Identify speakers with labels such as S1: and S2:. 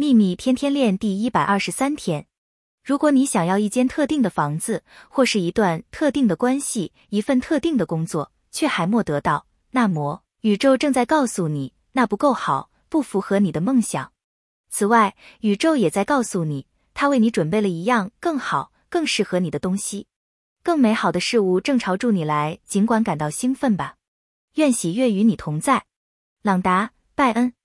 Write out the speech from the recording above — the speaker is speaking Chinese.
S1: 秘密天天练第一百二十三天。如果你想要一间特定的房子，或是一段特定的关系，一份特定的工作，却还没得到，那么宇宙正在告诉你，那不够好，不符合你的梦想。此外，宇宙也在告诉你，它为你准备了一样更好、更适合你的东西。更美好的事物正朝住你来，尽管感到兴奋吧。愿喜悦与你同在，朗达·拜恩。